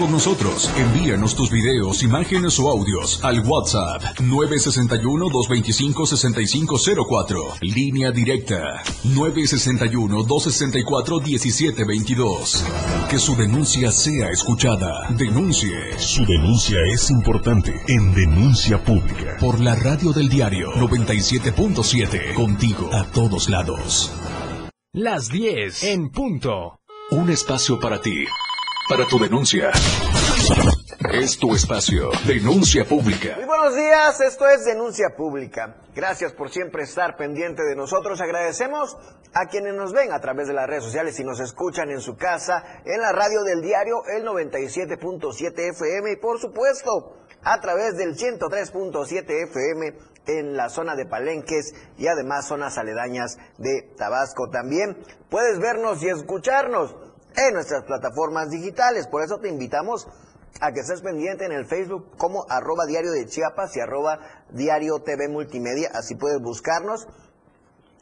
con nosotros. Envíanos tus videos, imágenes o audios al WhatsApp 961-225-6504. Línea directa 961-264-1722. Que su denuncia sea escuchada. Denuncie. Su denuncia es importante en Denuncia Pública. Por la radio del diario 97.7. Contigo a todos lados. Las 10 en punto. Un espacio para ti para tu denuncia. Es tu espacio. Denuncia pública. Muy buenos días, esto es Denuncia Pública. Gracias por siempre estar pendiente de nosotros. Agradecemos a quienes nos ven a través de las redes sociales y nos escuchan en su casa, en la radio del diario, el 97.7 FM y por supuesto a través del 103.7 FM en la zona de Palenques y además zonas aledañas de Tabasco. También puedes vernos y escucharnos en nuestras plataformas digitales. Por eso te invitamos a que estés pendiente en el Facebook como arroba diario de Chiapas y arroba diario TV Multimedia. Así puedes buscarnos.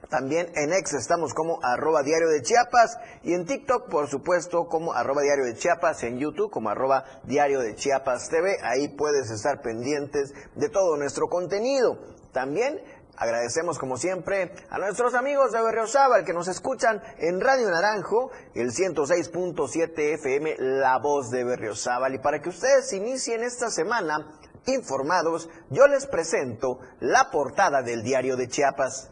También en X estamos como arroba diario de Chiapas y en TikTok, por supuesto, como arroba diario de Chiapas, en YouTube como arroba diario de Chiapas TV. Ahí puedes estar pendientes de todo nuestro contenido. También Agradecemos como siempre a nuestros amigos de Berriozábal que nos escuchan en Radio Naranjo, el 106.7 FM, La Voz de Berriozábal. Y para que ustedes inicien esta semana informados, yo les presento la portada del diario de Chiapas.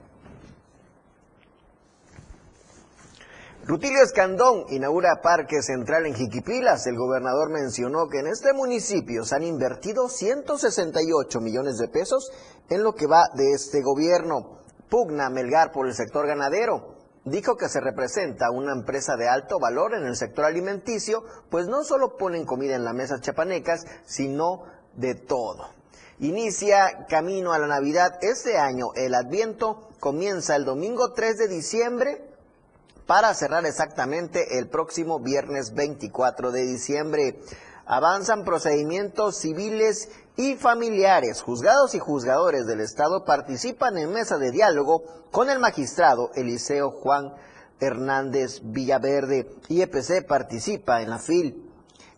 Rutilio Escandón inaugura Parque Central en Jiquipilas. El gobernador mencionó que en este municipio se han invertido 168 millones de pesos en lo que va de este gobierno. Pugna Melgar por el sector ganadero. Dijo que se representa una empresa de alto valor en el sector alimenticio, pues no solo ponen comida en las mesas chapanecas, sino de todo. Inicia camino a la Navidad este año. El Adviento comienza el domingo 3 de diciembre para cerrar exactamente el próximo viernes 24 de diciembre. Avanzan procedimientos civiles y familiares. Juzgados y juzgadores del Estado participan en mesa de diálogo con el magistrado Eliseo Juan Hernández Villaverde. IEPC participa en la FIL.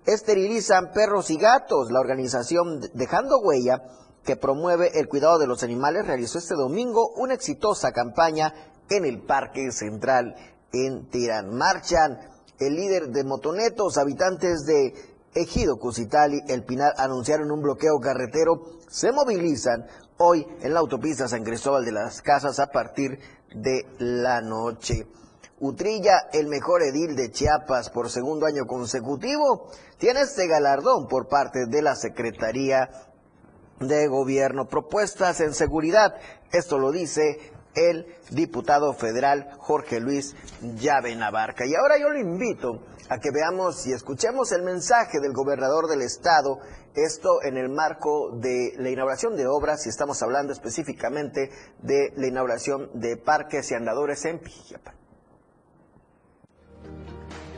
Esterilizan perros y gatos. La organización Dejando Huella, que promueve el cuidado de los animales, realizó este domingo una exitosa campaña en el Parque Central en Tirán. Marchan el líder de Motonetos, habitantes de Ejido, Cusitali, El Pinar anunciaron un bloqueo carretero. Se movilizan hoy en la autopista San Cristóbal de las Casas a partir de la noche. Utrilla, el mejor edil de Chiapas por segundo año consecutivo, tiene este galardón por parte de la Secretaría de Gobierno. Propuestas en seguridad, esto lo dice el diputado federal Jorge Luis Llave Navarca. Y ahora yo lo invito a que veamos y escuchemos el mensaje del gobernador del estado, esto en el marco de la inauguración de obras y estamos hablando específicamente de la inauguración de parques y andadores en Pijiapa.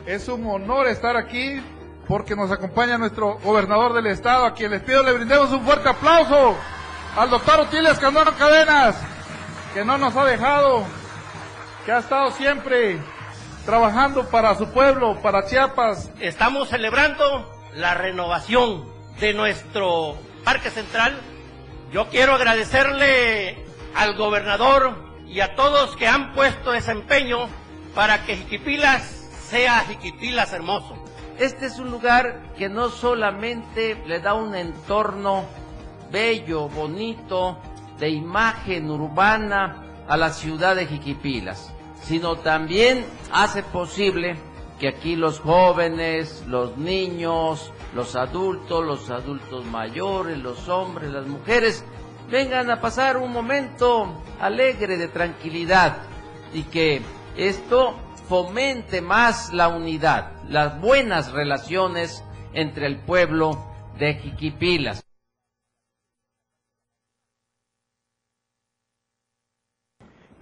Es un honor estar aquí porque nos acompaña nuestro gobernador del estado, a quien les pido le brindemos un fuerte aplauso al doctor Utiles Candano Cadenas que no nos ha dejado, que ha estado siempre trabajando para su pueblo, para Chiapas. Estamos celebrando la renovación de nuestro Parque Central. Yo quiero agradecerle al gobernador y a todos que han puesto ese empeño para que Jiquipilas sea Jiquipilas hermoso. Este es un lugar que no solamente le da un entorno bello, bonito, de imagen urbana a la ciudad de Jiquipilas, sino también hace posible que aquí los jóvenes, los niños, los adultos, los adultos mayores, los hombres, las mujeres, vengan a pasar un momento alegre de tranquilidad y que esto fomente más la unidad, las buenas relaciones entre el pueblo de Jiquipilas.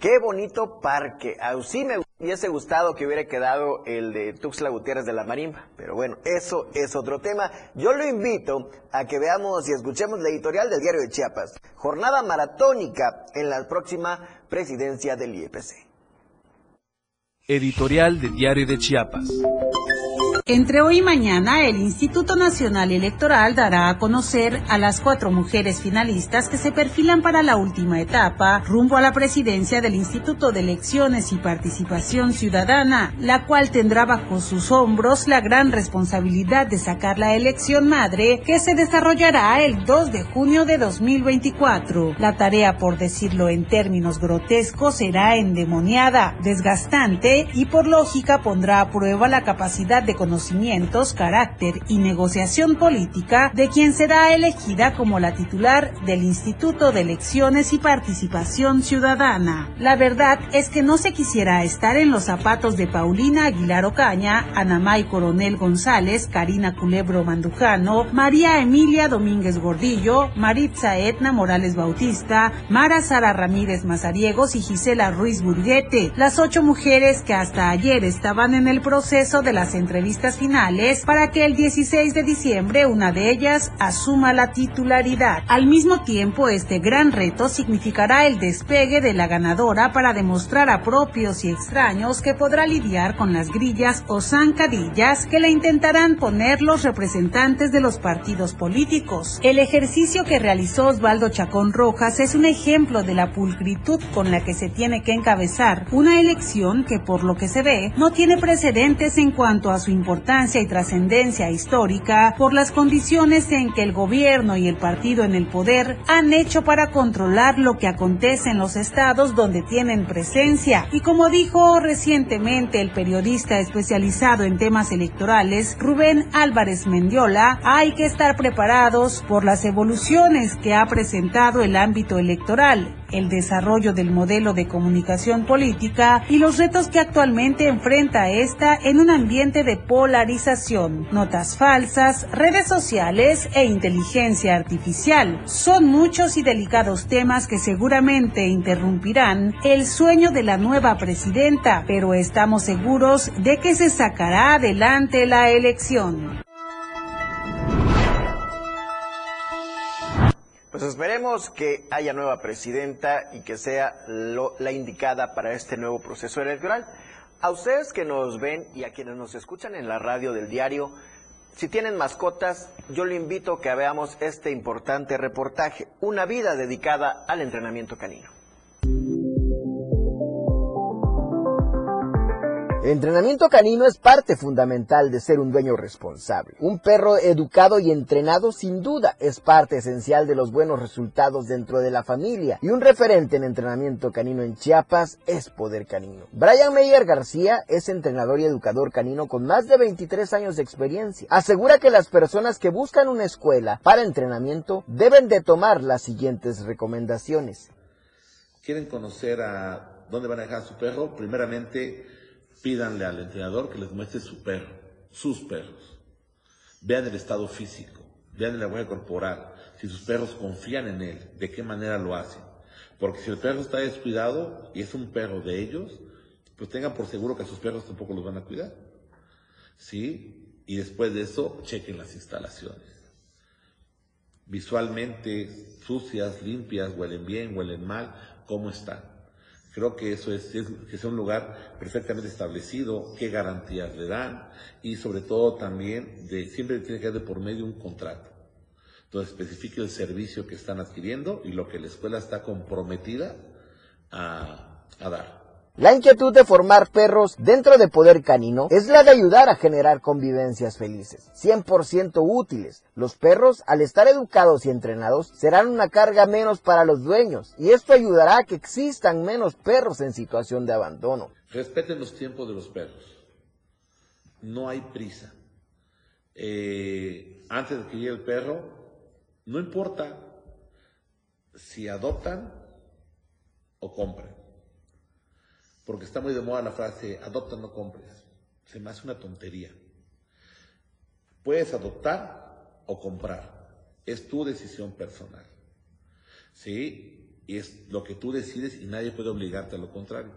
Qué bonito parque. A sí me hubiese gustado que hubiera quedado el de Tuxtla Gutiérrez de la Marimba. Pero bueno, eso es otro tema. Yo lo invito a que veamos y escuchemos la editorial del diario de Chiapas. Jornada maratónica en la próxima presidencia del IEPC. Editorial del diario de Chiapas. Entre hoy y mañana, el Instituto Nacional Electoral dará a conocer a las cuatro mujeres finalistas que se perfilan para la última etapa rumbo a la presidencia del Instituto de Elecciones y Participación Ciudadana, la cual tendrá bajo sus hombros la gran responsabilidad de sacar la elección madre que se desarrollará el 2 de junio de 2024. La tarea, por decirlo en términos grotescos, será endemoniada, desgastante y por lógica pondrá a prueba la capacidad de conocer conocimientos, carácter y negociación política de quien será elegida como la titular del Instituto de Elecciones y Participación Ciudadana. La verdad es que no se quisiera estar en los zapatos de Paulina Aguilar Ocaña, Anamay Coronel González, Karina Culebro Mandujano, María Emilia Domínguez Gordillo, Maritza Etna Morales Bautista, Mara Sara Ramírez Mazariegos y Gisela Ruiz Burguete, las ocho mujeres que hasta ayer estaban en el proceso de las entrevistas finales para que el 16 de diciembre una de ellas asuma la titularidad. Al mismo tiempo, este gran reto significará el despegue de la ganadora para demostrar a propios y extraños que podrá lidiar con las grillas o zancadillas que le intentarán poner los representantes de los partidos políticos. El ejercicio que realizó Osvaldo Chacón Rojas es un ejemplo de la pulcritud con la que se tiene que encabezar una elección que por lo que se ve no tiene precedentes en cuanto a su importancia importancia y trascendencia histórica por las condiciones en que el gobierno y el partido en el poder han hecho para controlar lo que acontece en los estados donde tienen presencia. Y como dijo recientemente el periodista especializado en temas electorales, Rubén Álvarez Mendiola, hay que estar preparados por las evoluciones que ha presentado el ámbito electoral el desarrollo del modelo de comunicación política y los retos que actualmente enfrenta esta en un ambiente de polarización, notas falsas, redes sociales e inteligencia artificial. Son muchos y delicados temas que seguramente interrumpirán el sueño de la nueva presidenta, pero estamos seguros de que se sacará adelante la elección. Pues esperemos que haya nueva presidenta y que sea la indicada para este nuevo proceso electoral. A ustedes que nos ven y a quienes nos escuchan en la radio del diario, si tienen mascotas, yo le invito a que veamos este importante reportaje, una vida dedicada al entrenamiento canino. El entrenamiento canino es parte fundamental de ser un dueño responsable. Un perro educado y entrenado sin duda es parte esencial de los buenos resultados dentro de la familia y un referente en entrenamiento canino en Chiapas es Poder Canino. Brian Meyer García es entrenador y educador canino con más de 23 años de experiencia. Asegura que las personas que buscan una escuela para entrenamiento deben de tomar las siguientes recomendaciones. ¿Quieren conocer a dónde van a dejar su perro? Primeramente, pídanle al entrenador que les muestre su perro, sus perros. Vean el estado físico, vean el lenguaje corporal, si sus perros confían en él, de qué manera lo hacen. Porque si el perro está descuidado y es un perro de ellos, pues tengan por seguro que a sus perros tampoco los van a cuidar. ¿Sí? Y después de eso, chequen las instalaciones. Visualmente, sucias, limpias, huelen bien, huelen mal, ¿cómo están? Creo que eso es, que sea un lugar perfectamente establecido, qué garantías le dan y sobre todo también de, siempre tiene que haber por medio un contrato. Entonces especifique el servicio que están adquiriendo y lo que la escuela está comprometida a, a dar. La inquietud de formar perros dentro de Poder Canino es la de ayudar a generar convivencias felices, 100% útiles. Los perros, al estar educados y entrenados, serán una carga menos para los dueños y esto ayudará a que existan menos perros en situación de abandono. Respeten los tiempos de los perros. No hay prisa. Eh, antes de que llegue el perro, no importa si adoptan o compran porque está muy de moda la frase, adopta, no compres. Se me hace una tontería. Puedes adoptar o comprar. Es tu decisión personal. ¿Sí? Y es lo que tú decides y nadie puede obligarte a lo contrario.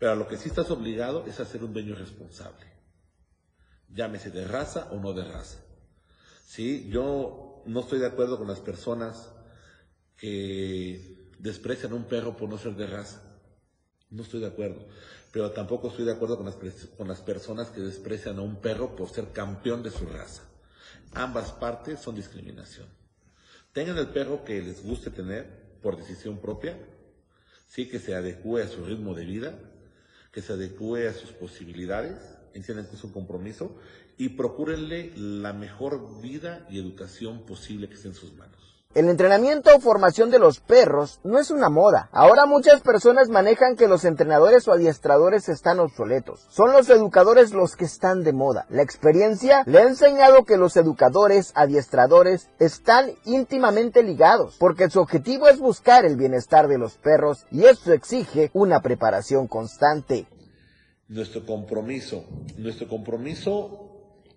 Pero a lo que sí estás obligado es a ser un dueño responsable. Llámese de raza o no de raza. ¿Sí? Yo no estoy de acuerdo con las personas que desprecian a un perro por no ser de raza. No estoy de acuerdo. Pero tampoco estoy de acuerdo con las, con las personas que desprecian a un perro por ser campeón de su raza. Ambas partes son discriminación. Tengan el perro que les guste tener por decisión propia, sí que se adecue a su ritmo de vida, que se adecue a sus posibilidades, entiendan que es un compromiso, y procúrenle la mejor vida y educación posible que esté en sus manos. El entrenamiento o formación de los perros no es una moda. Ahora muchas personas manejan que los entrenadores o adiestradores están obsoletos. Son los educadores los que están de moda. La experiencia le ha enseñado que los educadores, adiestradores están íntimamente ligados, porque su objetivo es buscar el bienestar de los perros y eso exige una preparación constante. Nuestro compromiso, nuestro compromiso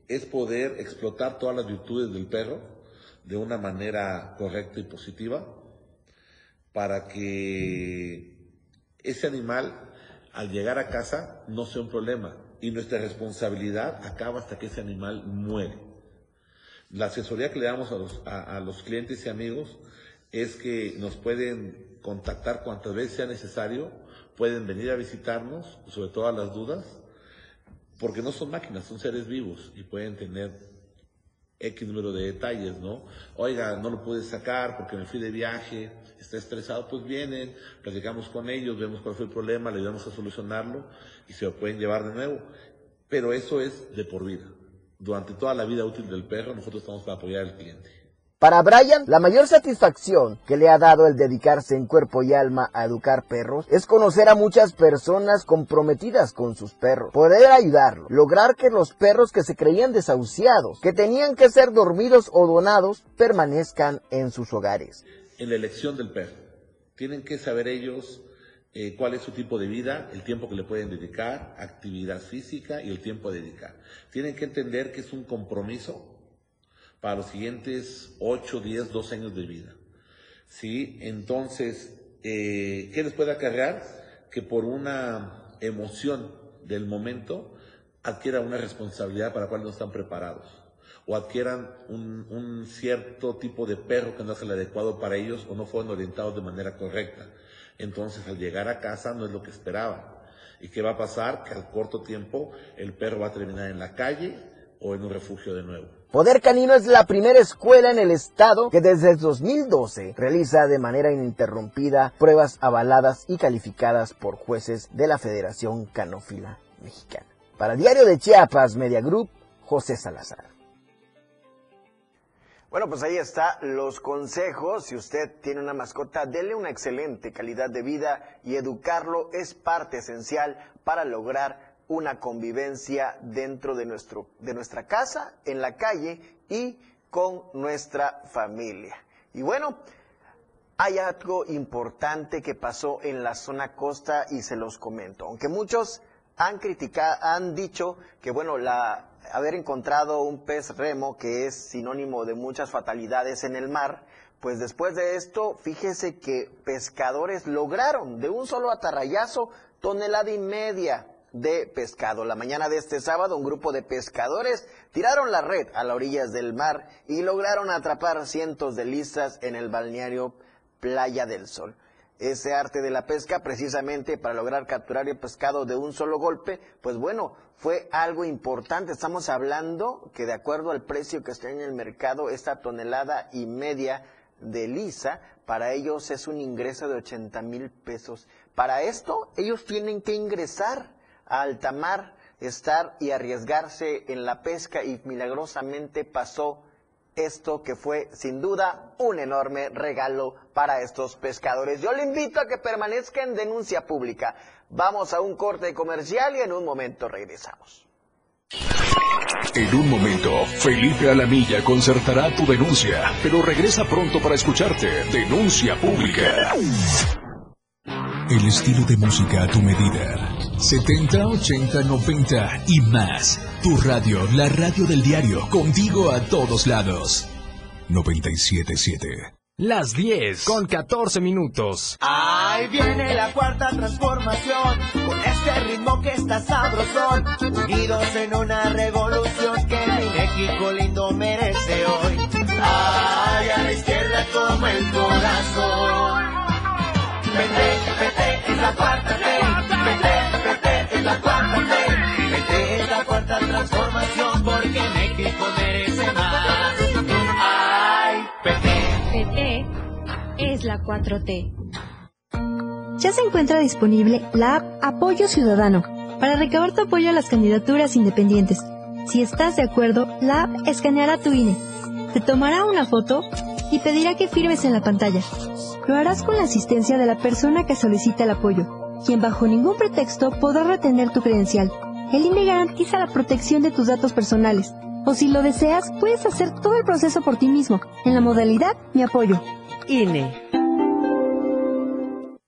es poder explotar todas las virtudes del perro de una manera correcta y positiva para que ese animal al llegar a casa no sea un problema y nuestra responsabilidad acaba hasta que ese animal muere. La asesoría que le damos a los, a, los clientes y amigos es que nos pueden contactar cuantas veces sea necesario, pueden venir a visitarnos, sobre todas las dudas, porque no son máquinas, son seres vivos y pueden tener X número de detalles, ¿no? Oiga, no lo pude sacar porque me fui de viaje, está estresado, pues vienen, platicamos con ellos, vemos cuál fue el problema, le ayudamos a solucionarlo y se lo pueden llevar de nuevo. Pero eso es de por vida. Durante toda la vida útil del perro, nosotros estamos para apoyar al cliente. Para Brian, la mayor satisfacción que le ha dado el dedicarse en cuerpo y alma a educar perros es conocer a muchas personas comprometidas con sus perros, poder ayudarlos, lograr que los perros que se creían desahuciados, que tenían que ser dormidos o donados, permanezcan en sus hogares. En la elección del perro, tienen que saber ellos eh, cuál es su tipo de vida, el tiempo que le pueden dedicar, actividad física y el tiempo a dedicar. Tienen que entender que es un compromiso para los siguientes 8, 10, 12 años de vida. ¿Sí? Entonces, eh, ¿qué les puede acarrear? Que por una emoción del momento adquieran una responsabilidad para la cual no están preparados o adquieran un, un, cierto tipo de perro que no es el adecuado para ellos o no fueron orientados de manera correcta. Entonces, al llegar a casa no es lo que esperaban. ¿Y qué va a pasar? Que al corto tiempo el perro va a terminar en la calle o en un refugio de nuevo. Poder Canino es la primera escuela en el estado que desde el 2012 realiza de manera ininterrumpida pruebas avaladas y calificadas por jueces de la Federación Canófila Mexicana. Para Diario de Chiapas Media Group, José Salazar. Bueno, pues ahí está los consejos. Si usted tiene una mascota, dele una excelente calidad de vida y educarlo es parte esencial para lograr una convivencia dentro de, nuestro, de nuestra casa, en la calle y con nuestra familia. Y bueno, hay algo importante que pasó en la zona costa y se los comento. Aunque muchos han criticado, han dicho que bueno, la, haber encontrado un pez remo que es sinónimo de muchas fatalidades en el mar, pues después de esto, fíjese que pescadores lograron de un solo atarrayazo tonelada y media de pescado. La mañana de este sábado, un grupo de pescadores tiraron la red a las orillas del mar y lograron atrapar cientos de lisas en el balneario Playa del Sol. Ese arte de la pesca, precisamente para lograr capturar el pescado de un solo golpe, pues bueno, fue algo importante. Estamos hablando que de acuerdo al precio que está en el mercado, esta tonelada y media de lisa, para ellos es un ingreso de 80 mil pesos. Para esto, ellos tienen que ingresar a alta mar, estar y arriesgarse en la pesca y milagrosamente pasó esto que fue sin duda un enorme regalo para estos pescadores. Yo le invito a que permanezca en denuncia pública. Vamos a un corte comercial y en un momento regresamos. En un momento, Felipe Alamilla concertará tu denuncia, pero regresa pronto para escucharte. Denuncia pública. El estilo de música a tu medida. 70, 80, 90 y más. Tu radio, la radio del diario, contigo a todos lados. 977. Las 10 con 14 minutos. Ahí viene la cuarta transformación, con este ritmo que está sabrosón, unidos en una revolución que mi México lindo merece hoy. Ay, a la izquierda como el corazón. Vete, es la cuarta T. Vete, es la cuarta T. Vete es la cuarta transformación porque México merece más. Ay, Vete. Vete es la 4T. Ya se encuentra disponible la app Apoyo Ciudadano para recabar tu apoyo a las candidaturas independientes. Si estás de acuerdo, la app escaneará tu INE, te tomará una foto y pedirá que firmes en la pantalla. Lo harás con la asistencia de la persona que solicita el apoyo, quien bajo ningún pretexto podrá retener tu credencial. El INE garantiza la protección de tus datos personales. O si lo deseas, puedes hacer todo el proceso por ti mismo, en la modalidad Mi Apoyo. INE.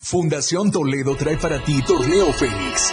Fundación Toledo trae para ti Torneo Fénix.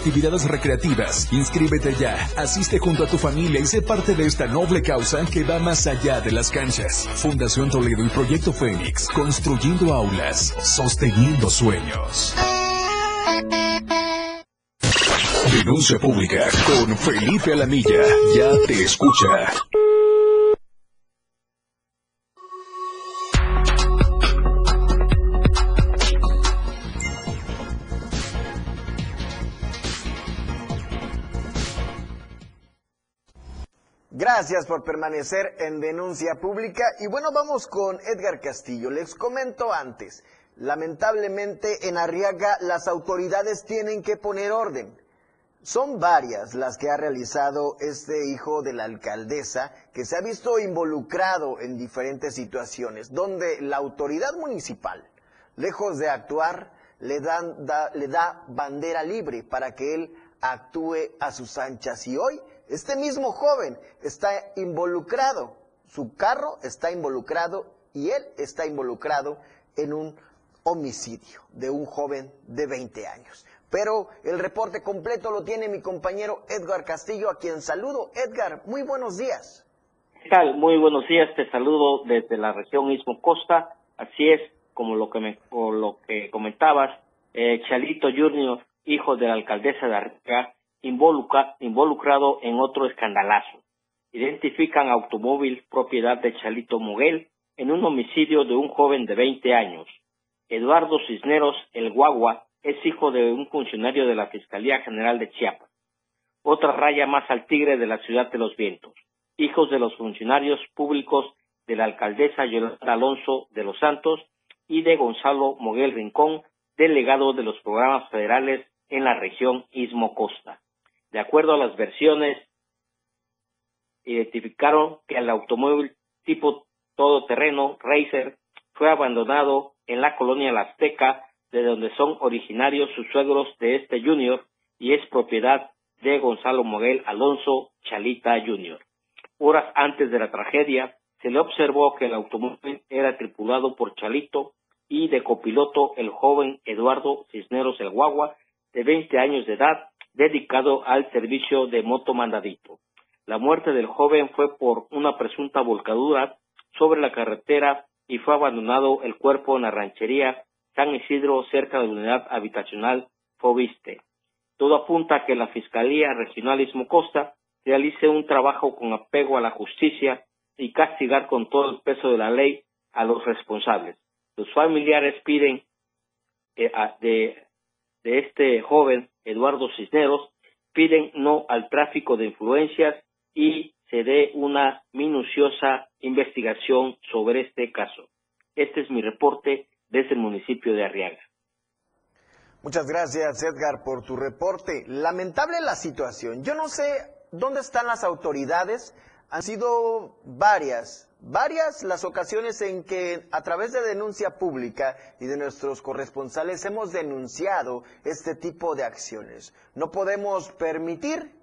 actividades recreativas. Inscríbete ya, asiste junto a tu familia y sé parte de esta noble causa que va más allá de las canchas. Fundación Toledo y Proyecto Fénix, construyendo aulas, sosteniendo sueños. Denuncia pública con Felipe Alamilla. Ya te escucha. Gracias por permanecer en denuncia pública. Y bueno, vamos con Edgar Castillo. Les comento antes, lamentablemente en Arriaga las autoridades tienen que poner orden. Son varias las que ha realizado este hijo de la alcaldesa que se ha visto involucrado en diferentes situaciones donde la autoridad municipal, lejos de actuar, le, dan, da, le da bandera libre para que él actúe a sus anchas. Y hoy este mismo joven está involucrado, su carro está involucrado y él está involucrado en un homicidio de un joven de 20 años. Pero el reporte completo lo tiene mi compañero Edgar Castillo, a quien saludo. Edgar, muy buenos días. ¿Qué tal? Muy buenos días, te saludo desde la región Istmo Costa. Así es, como lo que, me, lo que comentabas, eh, Chalito Junior, hijo de la alcaldesa de Arriaga, involucra, involucrado en otro escandalazo. Identifican automóvil propiedad de Chalito Moguel en un homicidio de un joven de 20 años. Eduardo Cisneros, el guagua, es hijo de un funcionario de la Fiscalía General de Chiapas. Otra raya más al tigre de la ciudad de los vientos. Hijos de los funcionarios públicos de la alcaldesa Yolanda Alonso de los Santos y de Gonzalo Moguel Rincón, delegado de los programas federales en la región Istmo Costa. De acuerdo a las versiones, identificaron que el automóvil tipo todoterreno Racer fue abandonado en la colonia La Azteca, de donde son originarios sus suegros de este junior y es propiedad de Gonzalo Moguel Alonso Chalita Jr. Horas antes de la tragedia, se le observó que el automóvil era tripulado por Chalito y de copiloto el joven Eduardo Cisneros El Guagua, de 20 años de edad, dedicado al servicio de moto mandadito. La muerte del joven fue por una presunta volcadura sobre la carretera y fue abandonado el cuerpo en la ranchería San Isidro cerca de la unidad habitacional Fobiste. Todo apunta a que la Fiscalía Regional Istmo Costa realice un trabajo con apego a la justicia y castigar con todo el peso de la ley a los responsables. Los familiares piden eh, de, de este joven Eduardo Cisneros, piden no al tráfico de influencias y se dé una minuciosa investigación sobre este caso. Este es mi reporte desde el municipio de Arriaga. Muchas gracias, Edgar, por tu reporte. Lamentable la situación. Yo no sé dónde están las autoridades Han sido varias, varias las ocasiones en que a través de denuncia pública y de nuestros corresponsales hemos denunciado este tipo de acciones. No podemos permitir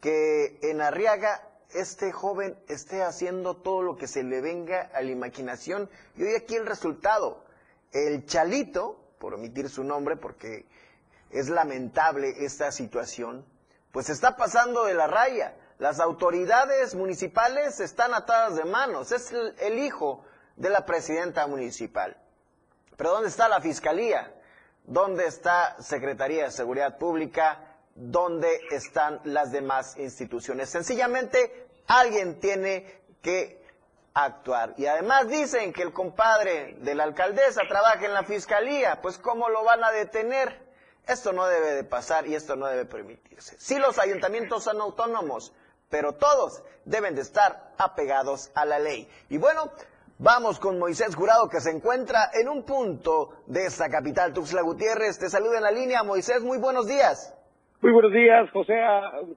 que en Arriaga este joven esté haciendo todo lo que se le venga a la imaginación. Y hoy aquí el resultado. El Chalito, por omitir su nombre porque es lamentable esta situación, pues está pasando de la raya. Las autoridades municipales están atadas de manos. Es el, hijo de la presidenta municipal. Pero ¿dónde está la fiscalía? ¿Dónde está Secretaría de Seguridad Pública? ¿Dónde están las demás instituciones? Sencillamente alguien tiene que actuar. Y además dicen que el compadre de la alcaldesa trabaja en la fiscalía. Pues ¿cómo lo van a detener? Esto no debe de pasar y esto no debe permitirse. Sí, los ayuntamientos son autónomos, pero todos deben de estar apegados a la ley. Y bueno, vamos con Moisés Jurado que se encuentra en un punto de esta capital, Tuxtla Gutiérrez. Te saluda en la línea, Moisés, muy buenos días. Muy buenos días, José,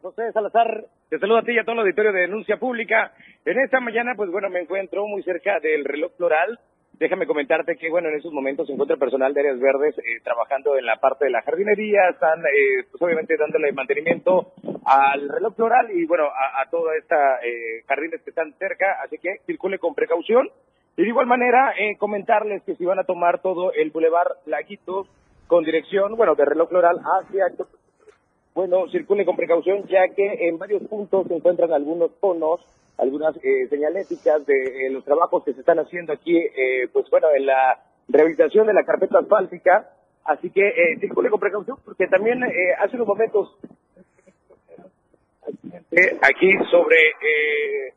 José Salazar. Te saludo a ti y a todo el auditorio de Denuncia Pública. En esta mañana, pues bueno, me encuentro muy cerca del reloj floral Déjame comentarte que, bueno, en estos momentos se encuentra personal de áreas verdes eh, trabajando en la parte de la jardinería, están, eh, pues obviamente, dándole mantenimiento al reloj floral y, bueno, a, toda esta eh, jardines que están cerca, así que circule con precaución. Y de igual manera, eh, comentarles que si van a tomar todo el Boulevard Laguitos con dirección, bueno, de reloj floral hacia bueno, circule con precaución ya que en varios puntos se encuentran algunos conos algunas eh, señaléticas de eh, los trabajos que se están haciendo aquí, eh, pues bueno, en la rehabilitación de la carpeta asfáltica. Así que eh, con precaución porque también eh, hace unos momentos aquí sobre eh,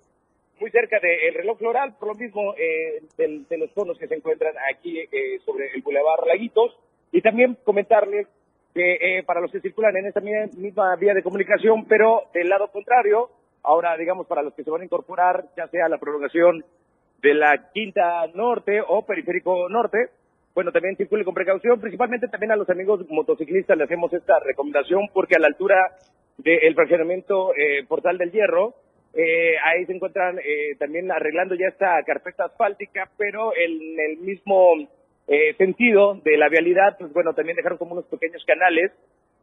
muy cerca del reloj floral, por lo mismo eh, de los conos que se encuentran aquí eh, sobre el Boulevard Laguitos. Y también comentarles que eh, para los que circulan en esta misma vía de comunicación, pero del lado contrario, Ahora, digamos, para los que se van a incorporar, ya sea la prolongación de la Quinta Norte o Periférico Norte, bueno, también circule con precaución, principalmente también a los amigos motociclistas le hacemos esta recomendación porque a la altura del fraccionamiento eh, Portal del Hierro, eh, ahí se encuentran eh, también arreglando ya esta carpeta asfáltica, pero en el mismo eh, sentido de la vialidad, pues bueno, también dejaron como unos pequeños canales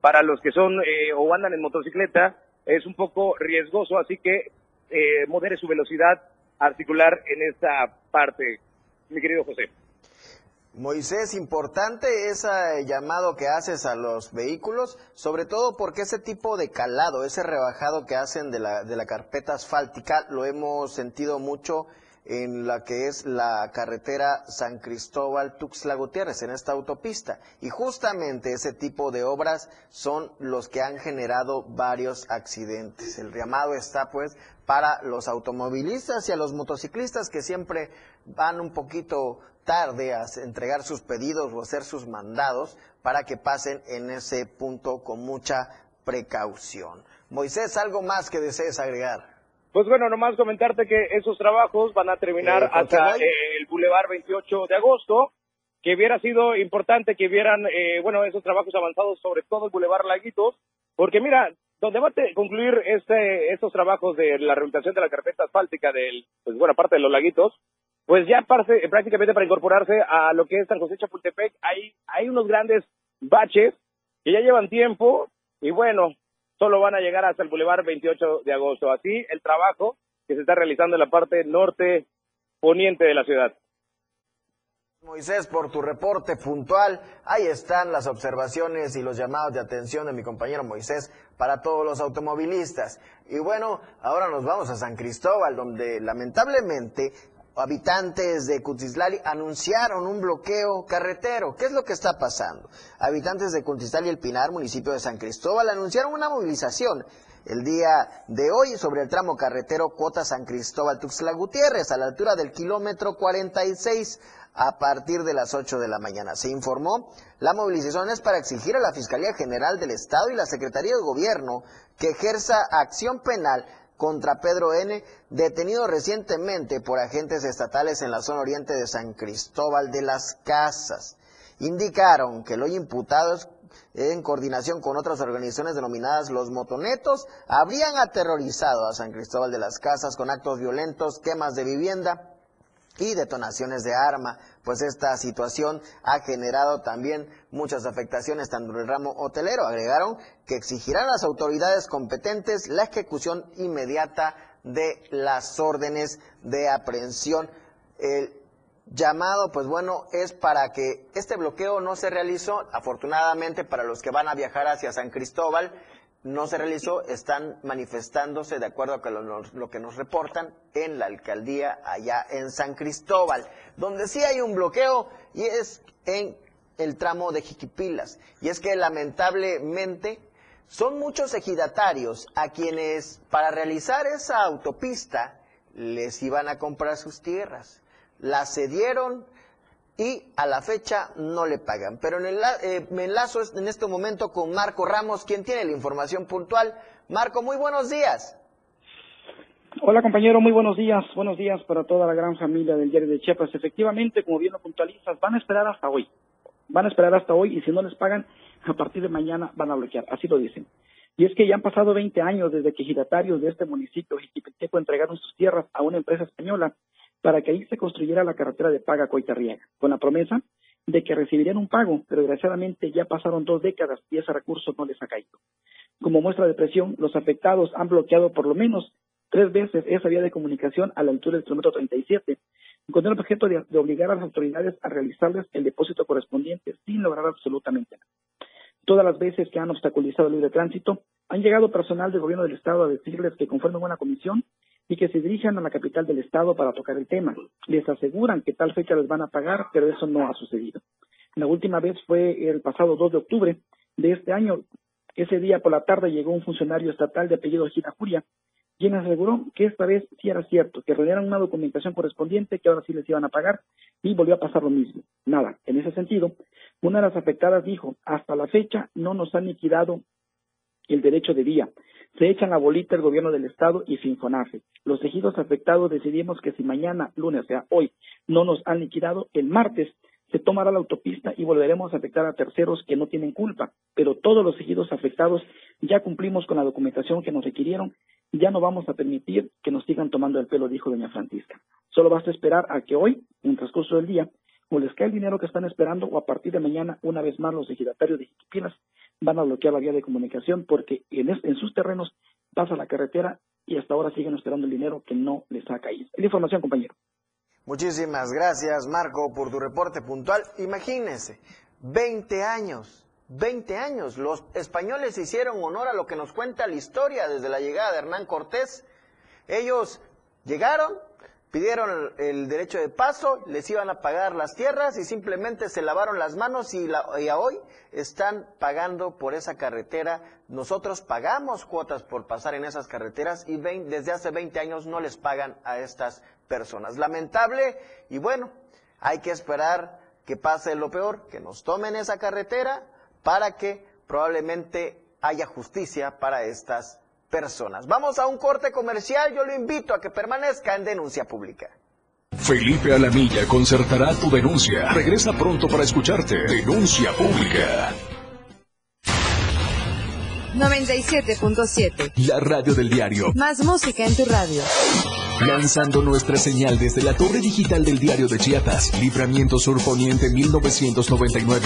para los que son eh, o andan en motocicleta es un poco riesgoso, así que eh, modere su velocidad articular en esta parte, mi querido José. Moisés, importante ese llamado que haces a los vehículos, sobre todo porque ese tipo de calado, ese rebajado que hacen de la, de la carpeta asfáltica, lo hemos sentido mucho en la que es la carretera San Cristóbal Tuxtla Gutiérrez, en esta autopista. Y justamente ese tipo de obras son los que han generado varios accidentes. El llamado está pues para los automovilistas y a los motociclistas que siempre van un poquito tarde a entregar sus pedidos o hacer sus mandados para que pasen en ese punto con mucha precaución. Moisés, ¿algo más que desees agregar? Pues bueno, nomás comentarte que esos trabajos van a terminar Eh, hasta eh, el Boulevard 28 de agosto, que hubiera sido importante que vieran, eh, bueno, esos trabajos avanzados, sobre todo el Boulevard Laguitos, porque mira, donde va a concluir este, estos trabajos de la rehabilitación de la carpeta asfáltica del, pues buena parte de los laguitos, pues ya parte, prácticamente para incorporarse a lo que es San José Chapultepec, hay, hay unos grandes baches que ya llevan tiempo y bueno, solo van a llegar hasta el Boulevard 28 de agosto. Así el trabajo que se está realizando en la parte norte poniente de la ciudad. Moisés, por tu reporte puntual. Ahí están las observaciones y los llamados de atención de mi compañero Moisés para todos los automovilistas. Y bueno, ahora nos vamos a San Cristóbal, donde lamentablemente habitantes de Cutislali anunciaron un bloqueo carretero. ¿Qué es lo que está pasando? Habitantes de Cutislali El Pinar, municipio de San Cristóbal, anunciaron una movilización el día de hoy sobre el tramo carretero Cuota San Cristóbal Tuxtla Gutiérrez a la altura del kilómetro 46 a partir de las 8 de la mañana. Se informó, la movilización es para exigir a la Fiscalía General del Estado y la Secretaría de Gobierno que ejerza acción penal contra Pedro N., detenido recientemente por agentes estatales en la zona oriente de San Cristóbal de las Casas. Indicaron que el hoy imputado en coordinación con otras organizaciones denominadas los motonetos, habrían aterrorizado a San Cristóbal de las Casas con actos violentos, quemas de vivienda y detonaciones de arma, pues esta situación ha generado también muchas afectaciones tanto en el ramo hotelero. Agregaron que exigirán a las autoridades competentes la ejecución inmediata de las órdenes de aprehensión. El llamado, pues bueno, es para que este bloqueo no se realizó. Afortunadamente para los que van a viajar hacia San Cristóbal, no se realizó, están manifestándose de acuerdo con lo, lo, que nos reportan en la alcaldía allá en San Cristóbal, donde sí hay un bloqueo y es en el tramo de Jiquipilas. Y es que lamentablemente son muchos ejidatarios a quienes para realizar esa autopista les iban a comprar sus tierras. Las cedieron, y a la fecha no le pagan. Pero en eh, me enlazo en este momento con Marco Ramos, quien tiene la información puntual. Marco, muy buenos días. Hola compañero, muy buenos días. Buenos días para toda la gran familia del diario de Chiapas. Efectivamente, como bien lo puntualizas, van a esperar hasta hoy. Van a esperar hasta hoy y si no les pagan, a partir de mañana van a bloquear. Así lo dicen. Y es que ya han pasado 20 años desde que giratarios de este municipio, Jiquipilteco, entregaron sus tierras a una empresa española para que ahí se construyera la carretera de Paga Coitarriaga, con la promesa de que recibirían un pago, pero desgraciadamente ya pasaron dos décadas y ese recurso no les ha caído. Como muestra de presión, los afectados han bloqueado por lo menos tres veces esa vía de comunicación a la altura del kilómetro 37, con el objeto de, de obligar a las autoridades a realizarles el depósito correspondiente sin lograr absolutamente nada. Todas las veces que han obstaculizado el libre tránsito, han llegado personal del gobierno del Estado a decirles que conformen una comisión y que se dirijan a la capital del estado para tocar el tema. Les aseguran que tal fecha les van a pagar, pero eso no ha sucedido. La última vez fue el pasado 2 de octubre de este año. Ese día por la tarde llegó un funcionario estatal de apellido Gina Juria, quien aseguró que esta vez sí era cierto, que rodearon una documentación correspondiente, que ahora sí les iban a pagar, y volvió a pasar lo mismo. Nada, en ese sentido, una de las afectadas dijo, hasta la fecha no nos han liquidado el derecho de vía se echan la bolita el gobierno del estado y Finfonafe. Los tejidos afectados decidimos que si mañana, lunes, o sea, hoy, no nos han liquidado, el martes se tomará la autopista y volveremos a afectar a terceros que no tienen culpa. Pero todos los tejidos afectados ya cumplimos con la documentación que nos requirieron ya no vamos a permitir que nos sigan tomando el pelo, dijo doña Francisca. Solo basta esperar a que hoy, en transcurso del día, o les cae el dinero que están esperando o a partir de mañana, una vez más, los ejidatarios de Jiquipilas van a bloquear la vía de comunicación porque en, en sus terrenos pasa la carretera y hasta ahora siguen esperando el dinero que no les ha caído. La información, compañero. Muchísimas gracias, Marco, por tu reporte puntual. Imagínense, 20 años, 20 años. Los españoles hicieron honor a lo que nos cuenta la historia desde la llegada de Hernán Cortés. Ellos llegaron, pidieron el derecho de paso, les iban a pagar las tierras y simplemente se lavaron las manos y, a hoy están pagando por esa carretera. Nosotros pagamos cuotas por pasar en esas carreteras y desde hace 20 años no les pagan a estas personas. Lamentable y bueno, hay que esperar que pase lo peor, que nos tomen esa carretera para que probablemente haya justicia para estas personas. Vamos a un corte comercial, yo lo invito a que permanezca en denuncia pública. Felipe Alamilla concertará tu denuncia. Regresa pronto para escucharte. Denuncia pública. 97.7. La radio del diario. Más música en tu radio. Lanzando nuestra señal desde la torre digital del diario de Chiapas. Libramiento Sur Poniente 1999.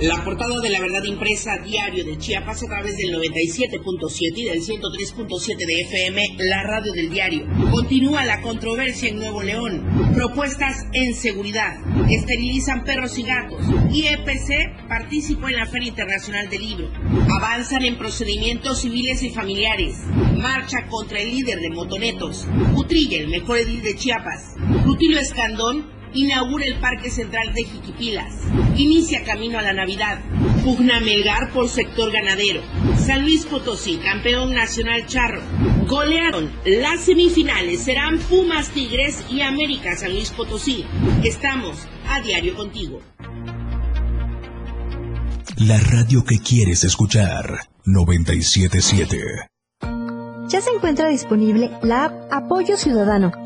La portada de la verdad impresa diario de Chiapas a través del 97.7 y del 103.7 de FM, la radio del diario. Continúa la controversia en Nuevo León. Propuestas en seguridad. Esterilizan perros y gatos. IEPC participó en la Feria Internacional del Libro. Avanzan en procedimientos civiles y familiares. Marcha contra el líder de motonetos. Utrilla, el mejor edil de Chiapas. Rutilio Escandón inaugura el Parque Central de Jiquipilas. Inicia camino a la Navidad. Pugna Melgar por sector ganadero. San Luis Potosí, campeón nacional charro. Golearon. Las semifinales serán Pumas Tigres y América San Luis Potosí. Estamos a diario contigo. La radio que quieres escuchar. 977. Ya se encuentra disponible la app Apoyo Ciudadano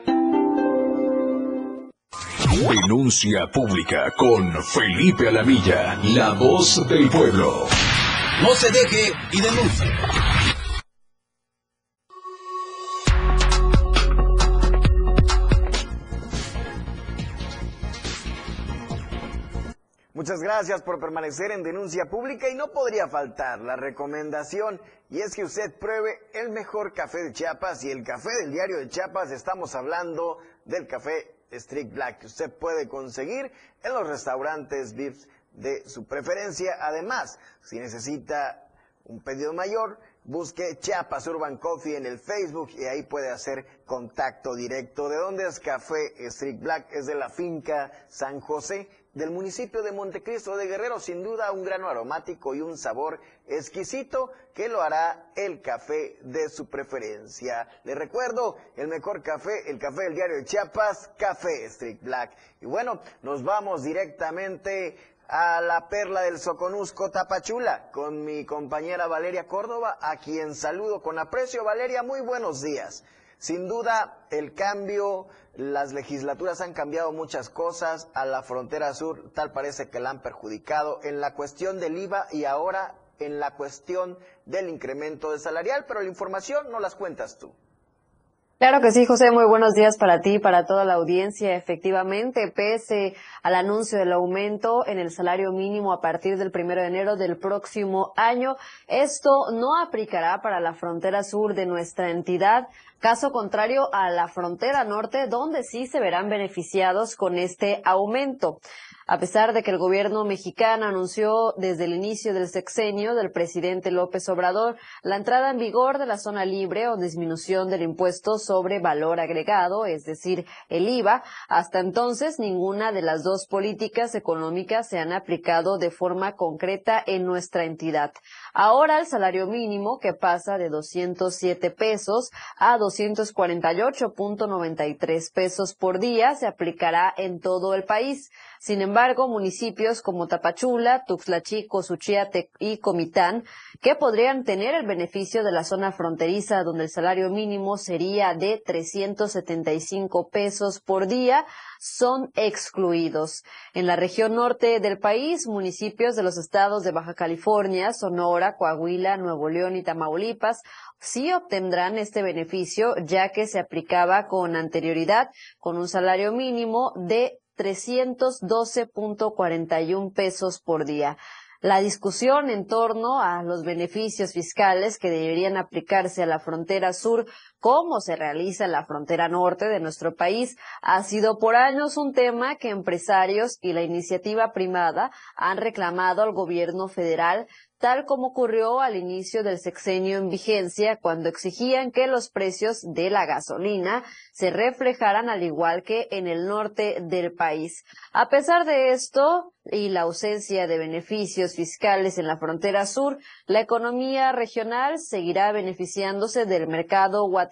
Denuncia pública con Felipe Alamilla, la voz del pueblo. No se deje y denuncie. Muchas gracias por permanecer en denuncia pública y no podría faltar la recomendación y es que usted pruebe el mejor café de Chiapas y el café del diario de Chiapas. Estamos hablando del café Strict Black que usted puede conseguir en los restaurantes VIPs de su preferencia. Además, si necesita un pedido mayor, busque Chiapas Urban Coffee en el Facebook y ahí puede hacer contacto directo. ¿De dónde es Café Strict Black? Es de la finca San José del municipio de Montecristo de Guerrero, sin duda un grano aromático y un sabor exquisito que lo hará el café de su preferencia. Le recuerdo, el mejor café, el café del diario de Chiapas, Café Street Black. Y bueno, nos vamos directamente a la perla del Soconusco Tapachula con mi compañera Valeria Córdoba, a quien saludo con aprecio. Valeria, muy buenos días. Sin duda, el cambio, las legislaturas han cambiado muchas cosas. A la frontera sur tal parece que la han perjudicado en la cuestión del IVA y ahora en la cuestión del incremento de salarial, pero la información no las cuentas tú. Claro que sí, José. Muy buenos días para ti y para toda la audiencia. Efectivamente, pese al anuncio del aumento en el salario mínimo a partir del primero de enero del próximo año, esto no aplicará para la frontera sur de nuestra entidad. Caso contrario a la frontera norte, donde sí se verán beneficiados con este aumento. A pesar de que el gobierno mexicano anunció desde el inicio del sexenio del presidente López Obrador la entrada en vigor de la zona libre o disminución del impuesto sobre valor agregado, es decir, el IVA, hasta entonces ninguna de las dos políticas económicas se han aplicado de forma concreta en nuestra entidad. Ahora el salario mínimo que pasa de 207 pesos a 248.93 pesos por día se aplicará en todo el país. Sin embargo, municipios como Tapachula, Tuxtla Chico, Suchiate y Comitán, que podrían tener el beneficio de la zona fronteriza donde el salario mínimo sería de 375 pesos por día, son excluidos. En la región norte del país, municipios de los estados de Baja California, Sonora, Coahuila, Nuevo León y Tamaulipas sí obtendrán este beneficio ya que se aplicaba con anterioridad con un salario mínimo de 312.41 pesos por día. La discusión en torno a los beneficios fiscales que deberían aplicarse a la frontera sur, como se realiza la frontera norte de nuestro país, ha sido por años un tema que empresarios y la iniciativa primada han reclamado al gobierno federal tal como ocurrió al inicio del sexenio en vigencia, cuando exigían que los precios de la gasolina se reflejaran al igual que en el norte del país. A pesar de esto y la ausencia de beneficios fiscales en la frontera sur, la economía regional seguirá beneficiándose del mercado guatemalteco,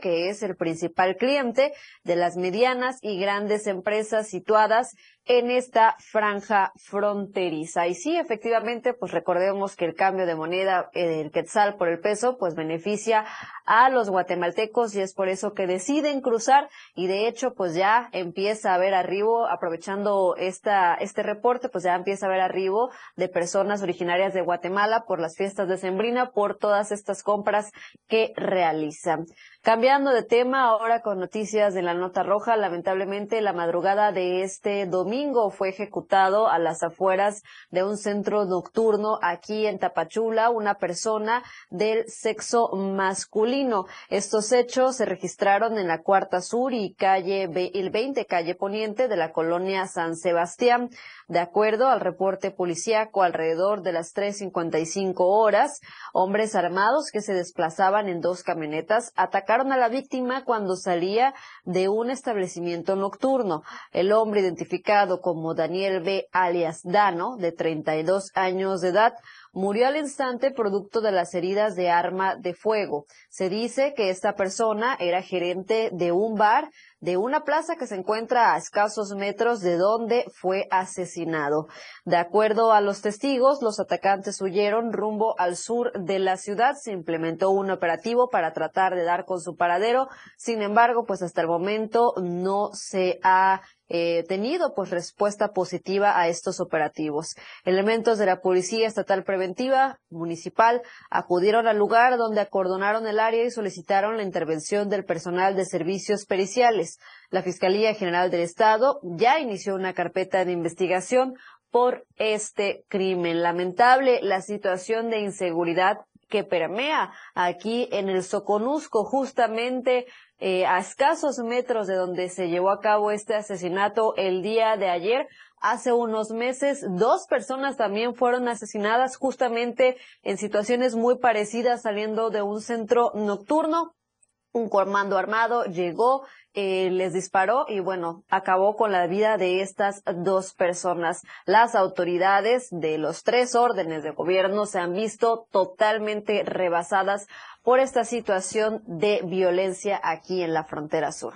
que es el principal cliente de las medianas y grandes empresas situadas en esta franja fronteriza. Y sí, efectivamente, pues recordemos que el cambio de moneda, el quetzal por el peso, pues beneficia a los guatemaltecos y es por eso que deciden cruzar y de hecho, pues ya empieza a haber arribo, aprovechando esta, este reporte, pues ya empieza a haber arribo de personas originarias de Guatemala por las fiestas de Sembrina, por todas estas compras que realizan. Cambiando de tema, ahora con noticias de la nota roja, lamentablemente la madrugada de este domingo, fue ejecutado a las afueras de un centro nocturno aquí en Tapachula una persona del sexo masculino. Estos hechos se registraron en la Cuarta Sur y calle el 20 calle Poniente de la colonia San Sebastián. De acuerdo al reporte policíaco, alrededor de las 3.55 horas, hombres armados que se desplazaban en dos camionetas atacaron a la víctima cuando salía de un establecimiento nocturno. El hombre identificado como Daniel B. alias Dano, de 32 años de edad, murió al instante producto de las heridas de arma de fuego. Se dice que esta persona era gerente de un bar de una plaza que se encuentra a escasos metros de donde fue asesinado. De acuerdo a los testigos, los atacantes huyeron rumbo al sur de la ciudad. Se implementó un operativo para tratar de dar con su paradero. Sin embargo, pues hasta el momento no se ha eh, tenido pues respuesta positiva a estos operativos. Elementos de la Policía Estatal Preventiva Municipal acudieron al lugar donde acordonaron el área y solicitaron la intervención del personal de servicios periciales. La Fiscalía General del Estado ya inició una carpeta de investigación por este crimen. Lamentable la situación de inseguridad que permea aquí en el Soconusco, justamente eh, a escasos metros de donde se llevó a cabo este asesinato el día de ayer. Hace unos meses, dos personas también fueron asesinadas justamente en situaciones muy parecidas saliendo de un centro nocturno. Un comando armado llegó, eh, les disparó y bueno, acabó con la vida de estas dos personas. Las autoridades de los tres órdenes de gobierno se han visto totalmente rebasadas por esta situación de violencia aquí en la frontera sur.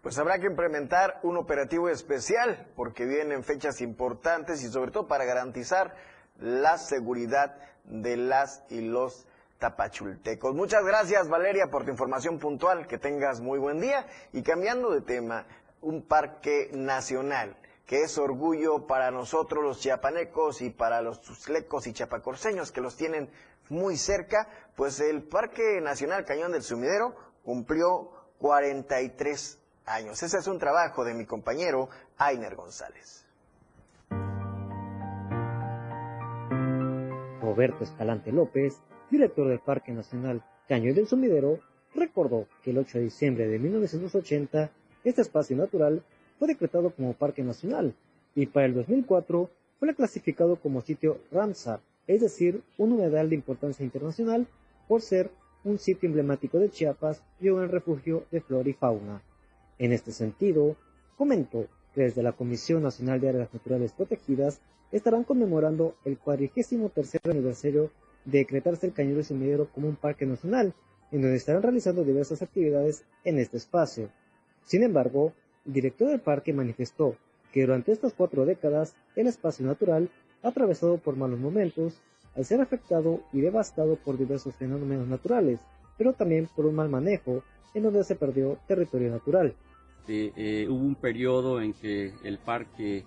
Pues habrá que implementar un operativo especial porque vienen fechas importantes y sobre todo para garantizar la seguridad de las y los tapachultecos. Muchas gracias Valeria por tu información puntual, que tengas muy buen día y cambiando de tema, un parque nacional que es orgullo para nosotros los chiapanecos y para los tuslecos y chapacorseños que los tienen muy cerca, pues el Parque Nacional Cañón del Sumidero cumplió 43 años. Ese es un trabajo de mi compañero Ainer González. Roberto Escalante López, director del Parque Nacional Cañón del Sumidero, recordó que el 8 de diciembre de 1980 este espacio natural fue decretado como Parque Nacional y para el 2004 fue clasificado como sitio Ramsar es decir, un humedal de importancia internacional por ser un sitio emblemático de Chiapas y un refugio de flora y fauna. En este sentido, comentó que desde la Comisión Nacional de Áreas Naturales Protegidas estarán conmemorando el 43 aniversario decretarse el de Sumidero como un parque nacional, en donde estarán realizando diversas actividades en este espacio. Sin embargo, el director del parque manifestó que durante estas cuatro décadas el espacio natural atravesado por malos momentos, al ser afectado y devastado por diversos fenómenos naturales, pero también por un mal manejo en donde se perdió territorio natural. Eh, hubo un periodo en que el parque eh,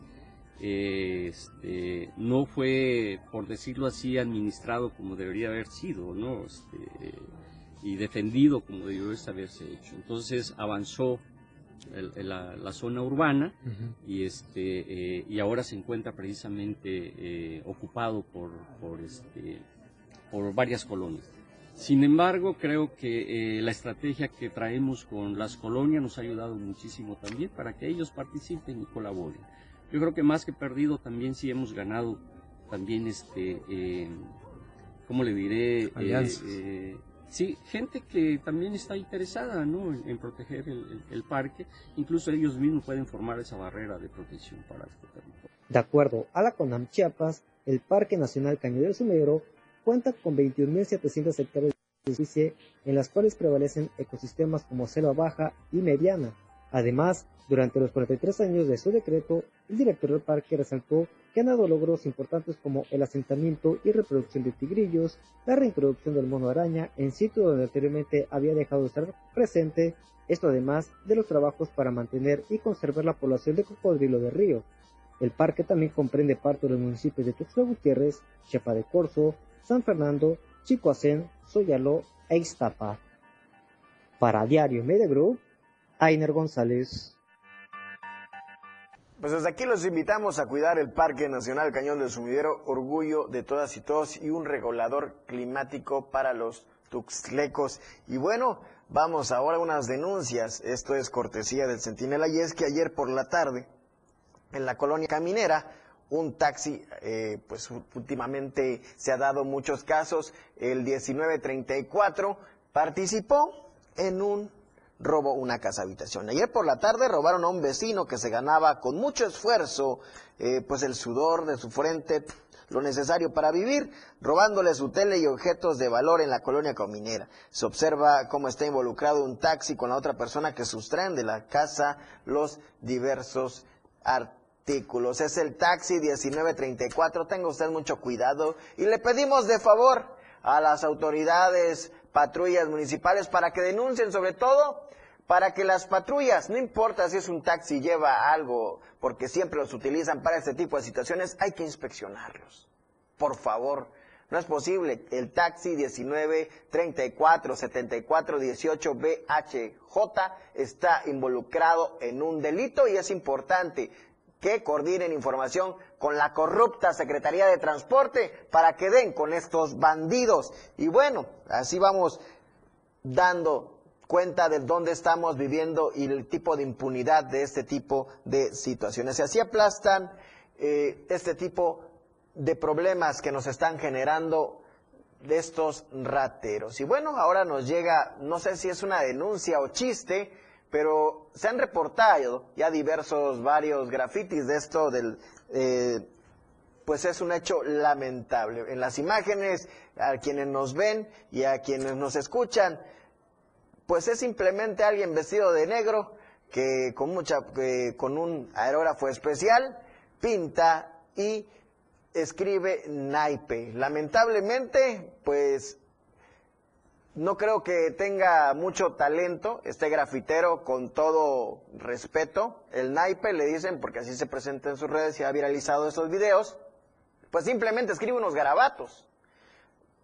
este, no fue, por decirlo así, administrado como debería haber sido, ¿no? Este, y defendido como debió haberse hecho. Entonces avanzó la, zona urbana y este eh, y ahora se encuentra precisamente eh, ocupado por por este por varias colonias sin embargo creo que eh, la estrategia que traemos con las colonias nos ha ayudado muchísimo también para que ellos participen y colaboren yo creo que más que perdido también sí hemos ganado también este cómo le diré Sí, gente que también está interesada ¿no? en, proteger el, parque, incluso ellos mismos pueden formar esa barrera de protección para este territorio. De acuerdo a la CONAM Chiapas, el Parque Nacional Cañón del Sumidero cuenta con 21.700 hectáreas de superficie en las cuales prevalecen ecosistemas como selva baja y mediana. Además, durante los 43 años de su decreto, el director del parque resaltó que han dado logros importantes como el asentamiento y reproducción de tigrillos, la reintroducción del mono araña en sitio donde anteriormente había dejado de estar presente, esto además de los trabajos para mantener y conservar la población de cocodrilo de río. El parque también comprende parte de los municipios de Tuxtla Gutiérrez, Chepa de Corzo, San Fernando, Chicoacén, Soyaló e Iztapa. Para Diario Media Ainer González. Pues desde aquí los invitamos a cuidar el Parque Nacional Cañón del Sumidero, orgullo de todas y todos y un regulador climático para los tuxtlecos. Y bueno, vamos ahora a unas denuncias. Esto es cortesía del Centinela y es que ayer por la tarde, en la colonia caminera, un taxi, eh, pues últimamente se ha dado muchos casos, el 1934 participó en un robo una casa habitación. Ayer por la tarde robaron a un vecino que se ganaba con mucho esfuerzo, eh, pues el sudor de su frente, lo necesario para vivir, robándole su tele y objetos de valor en la colonia cominera. Se observa cómo está involucrado un taxi con la otra persona que sustraen de la casa los diversos artículos. Es el taxi 1934, tenga usted mucho cuidado y le pedimos de favor a las autoridades, patrullas municipales para que denuncien sobre todo para que las patrullas, no importa si es un taxi, lleva algo, porque siempre los utilizan para este tipo de situaciones, hay que inspeccionarlos. Por favor, no es posible. El taxi 19347418BHJ está involucrado en un delito y es importante que coordinen información con la corrupta Secretaría de Transporte para que den con estos bandidos. Y bueno, así vamos dando cuenta de dónde estamos viviendo y el tipo de impunidad de este tipo de situaciones. Y así aplastan eh, este tipo de problemas que nos están generando de estos rateros. Y bueno, ahora nos llega, no sé si es una denuncia o chiste, pero se han reportado ya diversos, varios grafitis de esto del... Eh, pues es un hecho lamentable. En las imágenes, a quienes nos ven y a quienes nos escuchan, pues es simplemente alguien vestido de negro que con mucha con un aerógrafo especial pinta y escribe naipe. Lamentablemente, pues no creo que tenga mucho talento este grafitero con todo respeto. El naipe le dicen, porque así se presenta en sus redes y ha viralizado esos videos, pues simplemente escribe unos garabatos.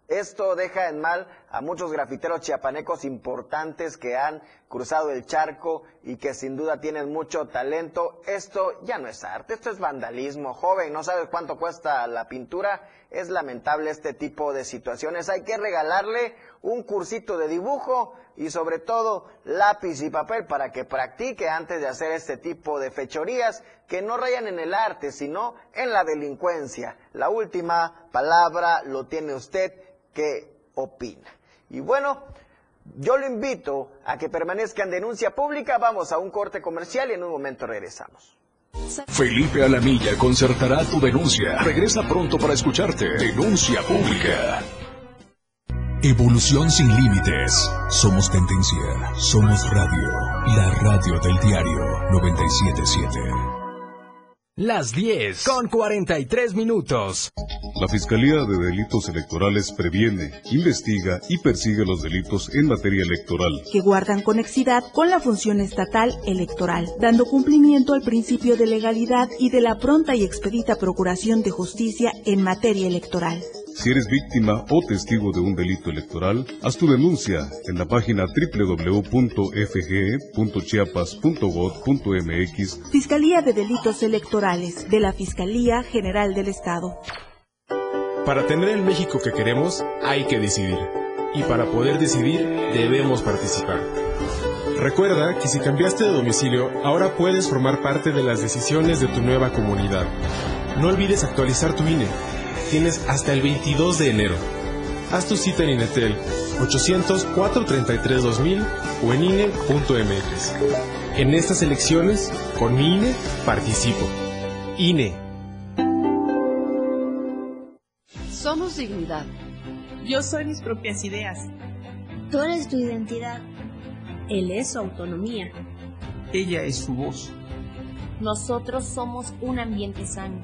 Esto deja en mal a muchos grafiteros chiapanecos importantes que han cruzado el charco y que sin duda tienen mucho talento. Esto ya no es arte, esto es vandalismo. Joven, no sabes cuánto cuesta la pintura. Es lamentable este tipo de situaciones. Hay que regalarle un cursito de dibujo y sobre todo lápiz y papel para que practique antes de hacer este tipo de fechorías que no rayan en el arte, sino en la delincuencia. La última palabra lo tiene usted qué opina. Y bueno, yo lo invito a que permanezca en denuncia pública. Vamos a un corte comercial y en un momento regresamos. Felipe Alamilla concertará tu denuncia. Regresa pronto para escucharte. Denuncia pública. Evolución sin límites. Somos tendencia. Somos radio. La radio del diario 977. Las 10 con 43 minutos. La Fiscalía de Delitos Electorales previene, investiga y persigue los delitos en materia electoral. Que guardan conexidad con la función estatal electoral, dando cumplimiento al principio de legalidad y de la pronta y expedita procuración de justicia en materia electoral. Si eres víctima o testigo de un delito electoral, haz tu denuncia en la página www.fge.chiapas.gov.mx. Fiscalía de Delitos Electorales de la Fiscalía General del Estado. Para tener el México que queremos, hay que decidir. Y para poder decidir, debemos participar. Recuerda que si cambiaste de domicilio, ahora puedes formar parte de las decisiones de tu nueva comunidad. No olvides actualizar tu INE tienes hasta el 22 de enero. Haz tu cita en Inetel 800-433-2000 o en INE.mx. En estas elecciones, con mi INE, participo. INE. Somos dignidad. Yo soy mis propias ideas. Tú eres tu identidad. Él es su autonomía. Ella es su voz. Nosotros somos un ambiente sano.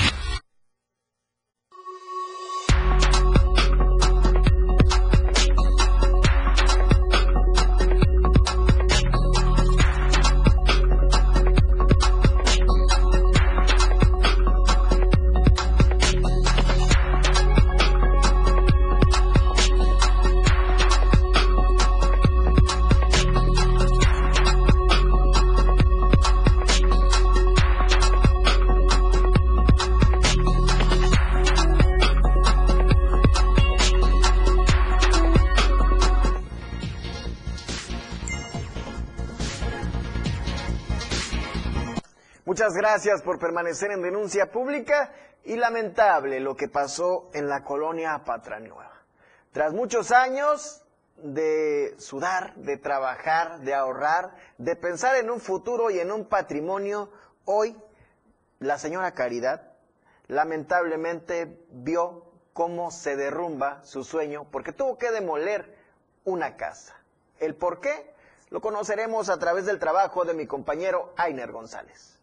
Gracias por permanecer en denuncia pública y lamentable lo que pasó en la colonia Patra Nueva. Tras muchos años de sudar, de trabajar, de ahorrar, de pensar en un futuro y en un patrimonio, hoy la señora Caridad lamentablemente vio cómo se derrumba su sueño porque tuvo que demoler una casa. ¿El por qué? Lo conoceremos a través del trabajo de mi compañero Ainer González.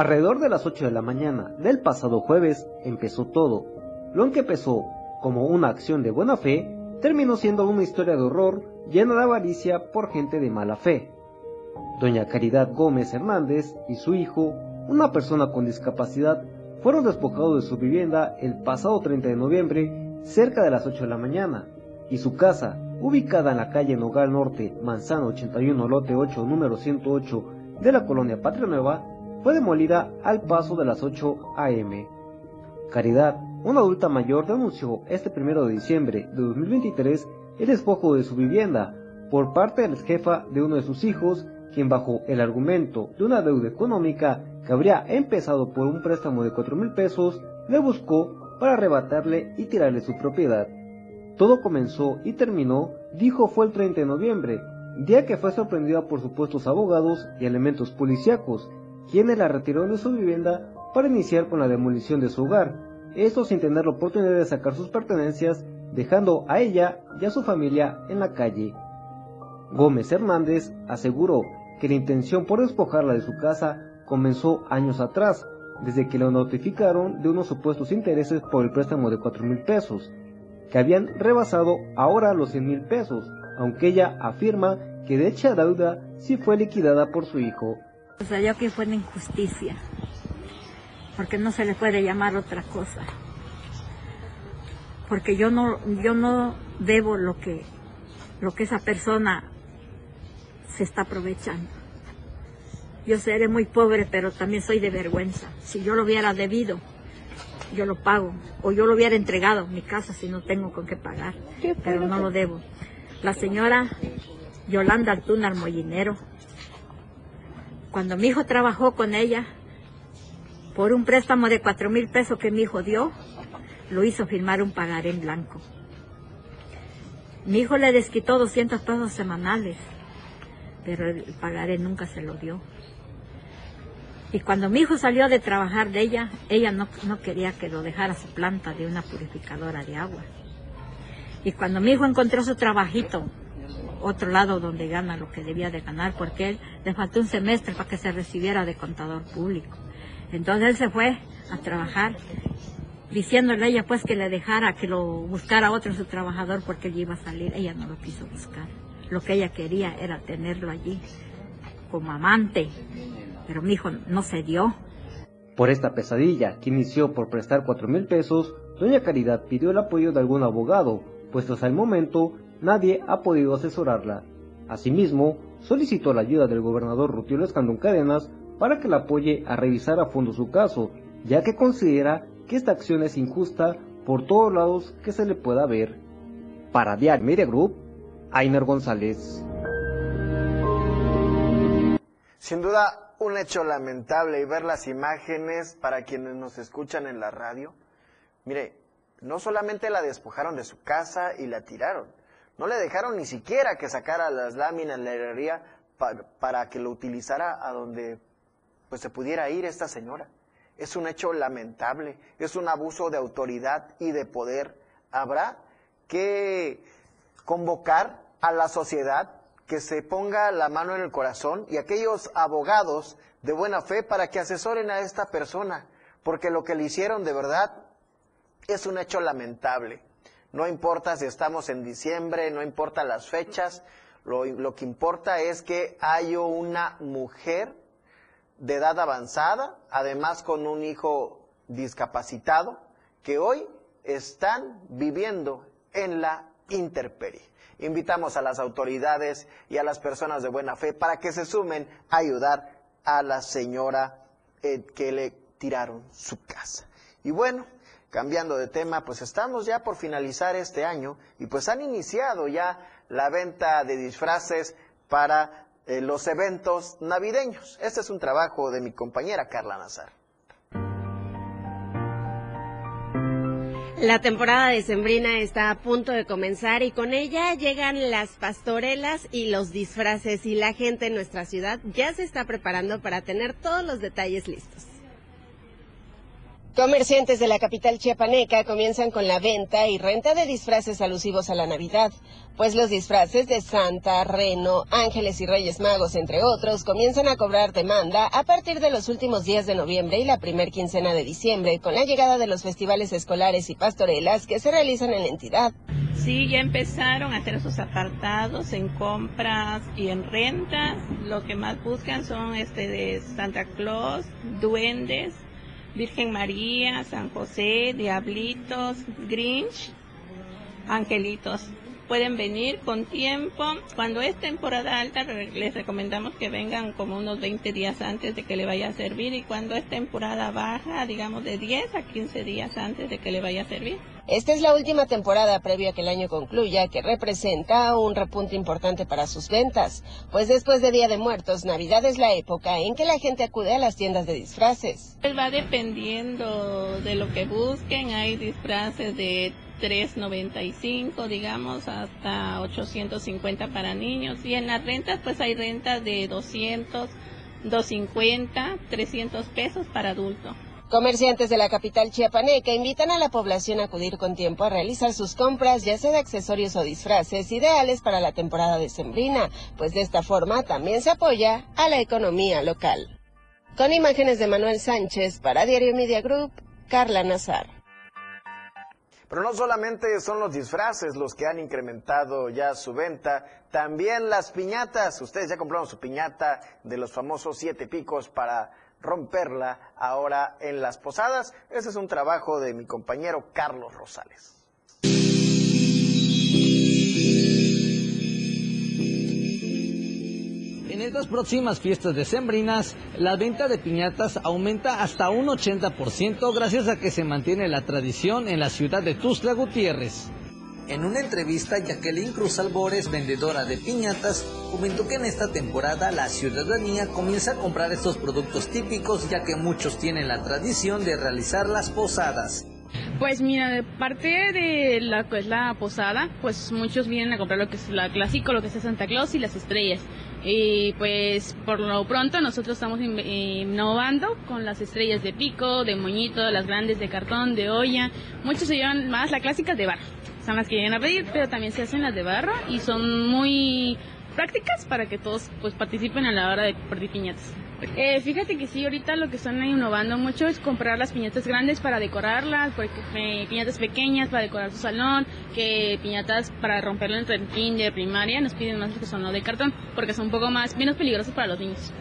Alrededor de las 8 de la mañana del pasado jueves empezó todo. Lo que empezó como una acción de buena fe terminó siendo una historia de horror llena de avaricia por gente de mala fe. Doña Caridad Gómez Hernández y su hijo, una persona con discapacidad, fueron despojados de su vivienda el pasado 30 de noviembre cerca de las 8 de la mañana y su casa, ubicada en la calle Nogal Norte, Manzana 81, lote 8, número 108 de la colonia Patria Nueva, fue demolida al paso de las 8 a.m. Caridad, una adulta mayor, denunció este 1 de diciembre de 2023 el despojo de su vivienda por parte de la jefa de uno de sus hijos, quien bajo el argumento de una deuda económica que habría empezado por un préstamo de 4 mil pesos, le buscó para arrebatarle y tirarle su propiedad. Todo comenzó y terminó, dijo fue el 30 de noviembre, día que fue sorprendida por supuestos abogados y elementos policíacos, quienes la retiraron de su vivienda para iniciar con la demolición de su hogar, esto sin tener la oportunidad de sacar sus pertenencias, dejando a ella y a su familia en la calle. Gómez Hernández aseguró que la intención por despojarla de su casa comenzó años atrás, desde que la notificaron de unos supuestos intereses por el préstamo de 4 mil pesos, que habían rebasado ahora los 100 mil pesos, aunque ella afirma que de hecha deuda sí fue liquidada por su hijo. O sea, yo que fue una injusticia, porque no se le puede llamar otra cosa. Porque yo no, yo no debo lo que, lo que esa persona se está aprovechando. Yo seré muy pobre, pero también soy de vergüenza. Si yo lo hubiera debido, yo lo pago. O yo lo hubiera entregado mi casa si no tengo con qué pagar. Pero no lo debo. La señora Yolanda Altuna Mollinero cuando mi hijo trabajó con ella, por un préstamo de cuatro mil pesos que mi hijo dio, lo hizo firmar un pagaré en blanco. Mi hijo le desquitó 200 pesos semanales, pero el pagaré nunca se lo dio. Y cuando mi hijo salió de trabajar de ella, ella no, no quería que lo dejara su planta de una purificadora de agua. Y cuando mi hijo encontró su trabajito otro lado donde gana lo que debía de ganar, porque él le faltó un semestre para que se recibiera de contador público. Entonces él se fue a trabajar, diciéndole a ella pues que le dejara, que lo buscara otro su trabajador porque él iba a salir, ella no lo quiso buscar. lo que ella quería era tenerlo allí como amante, pero mi hijo no se dio. Por esta pesadilla, que inició por prestar cuatro mil pesos, doña Caridad pidió el apoyo de algún abogado, pues hasta el momento nadie ha podido asesorarla. Asimismo, solicitó la ayuda del gobernador Rutilio Escandón Cadenas para que la apoye a revisar a fondo su caso, ya que considera que esta acción es injusta por todos lados que se le pueda ver. Para Diario Media Group, Ainer González. Sin duda, un hecho lamentable y ver las imágenes para quienes nos escuchan en la radio. Mire, no solamente la despojaron de su casa y la tiraron, no le dejaron ni siquiera que sacara las láminas de la herrería para, para que lo utilizara a donde pues se pudiera ir esta señora. Es un hecho lamentable, es un abuso de autoridad y de poder. Habrá que convocar a la sociedad que se ponga la mano en el corazón y aquellos abogados de buena fe para que asesoren a esta persona, porque lo que le hicieron de verdad es un hecho lamentable. No importa si estamos en diciembre, no importa las fechas, lo, que importa es que hay una mujer de edad avanzada, además con un hijo discapacitado, que hoy están viviendo en la intemperie. Invitamos a las autoridades y a las personas de buena fe para que se sumen a ayudar a la señora eh, que le tiraron su casa. Y bueno, cambiando de tema, pues estamos ya por finalizar este año y pues han iniciado ya la venta de disfraces para eh, los eventos navideños. Este es un trabajo de mi compañera Carla Nazar. La temporada de Sembrina está a punto de comenzar y con ella llegan las pastorelas y los disfraces y la gente en nuestra ciudad ya se está preparando para tener todos los detalles listos. Comerciantes de la capital chiapaneca comienzan con la venta y renta de disfraces alusivos a la Navidad, pues los disfraces de Santa, Reno, Ángeles y Reyes Magos, entre otros, comienzan a cobrar demanda a partir de los últimos días de noviembre y la primer quincena de diciembre, con la llegada de los festivales escolares y pastorelas que se realizan en la entidad. Sí, ya empezaron a hacer sus apartados en compras y en rentas. Lo que más buscan son este de Santa Claus, duendes, Virgen María, San José, Diablitos, Grinch, Angelitos. Pueden venir con tiempo. Cuando es temporada alta, les recomendamos que vengan como unos 20 días antes de que le vaya a servir. Y cuando es temporada baja, digamos de 10 a 15 días antes de que le vaya a servir. Esta es la última temporada previa a que el año concluya, que representa un repunte importante para sus ventas, pues después de Día de Muertos, Navidad es la época en que la gente acude a las tiendas de disfraces. Va dependiendo de lo que busquen, hay disfraces de 3.95, digamos, hasta 850 para niños. Y en las rentas, pues hay rentas de 200, 250, 300 pesos para adulto. Comerciantes de la capital chiapaneca invitan a la población a acudir con tiempo a realizar sus compras, ya sea de accesorios o disfraces, ideales para la temporada decembrina, pues de esta forma también se apoya a la economía local. Con imágenes de Manuel Sánchez para Diario Media Group, Carla Nazar. Pero no solamente son los disfraces los que han incrementado ya su venta, también las piñatas. Ustedes ya compraron su piñata de los famosos siete picos para romperla ahora en las posadas. Ese es un trabajo de mi compañero Carlos Rosales. En estas próximas fiestas decembrinas, la venta de piñatas aumenta hasta un 80% gracias a que se mantiene la tradición en la ciudad de Tuzla Gutiérrez. En una entrevista, Jacqueline Cruz Albores, vendedora de piñatas, comentó que en esta temporada la ciudadanía comienza a comprar estos productos típicos ya que muchos tienen la tradición de realizar las posadas. Pues mira, de parte de la que es la posada, pues muchos vienen a comprar lo que es la clásico, lo que es Santa Claus y las estrellas. Y pues por lo pronto nosotros estamos innovando con las estrellas de pico, de moñito, las grandes de cartón, de olla. Muchos se llevan más la clásica de barro las que llegan a pedir, pero también se hacen las de barro y son muy prácticas para que todos pues participen a la hora de partir piñatas. Eh, fíjate que sí, ahorita lo que están innovando mucho es comprar las piñatas grandes para decorarlas, porque eh, piñatas pequeñas para decorar su salón, que piñatas para romperlo entre el kinder, primaria, nos piden más que son de cartón, porque son un poco más menos peligrosas para los niños.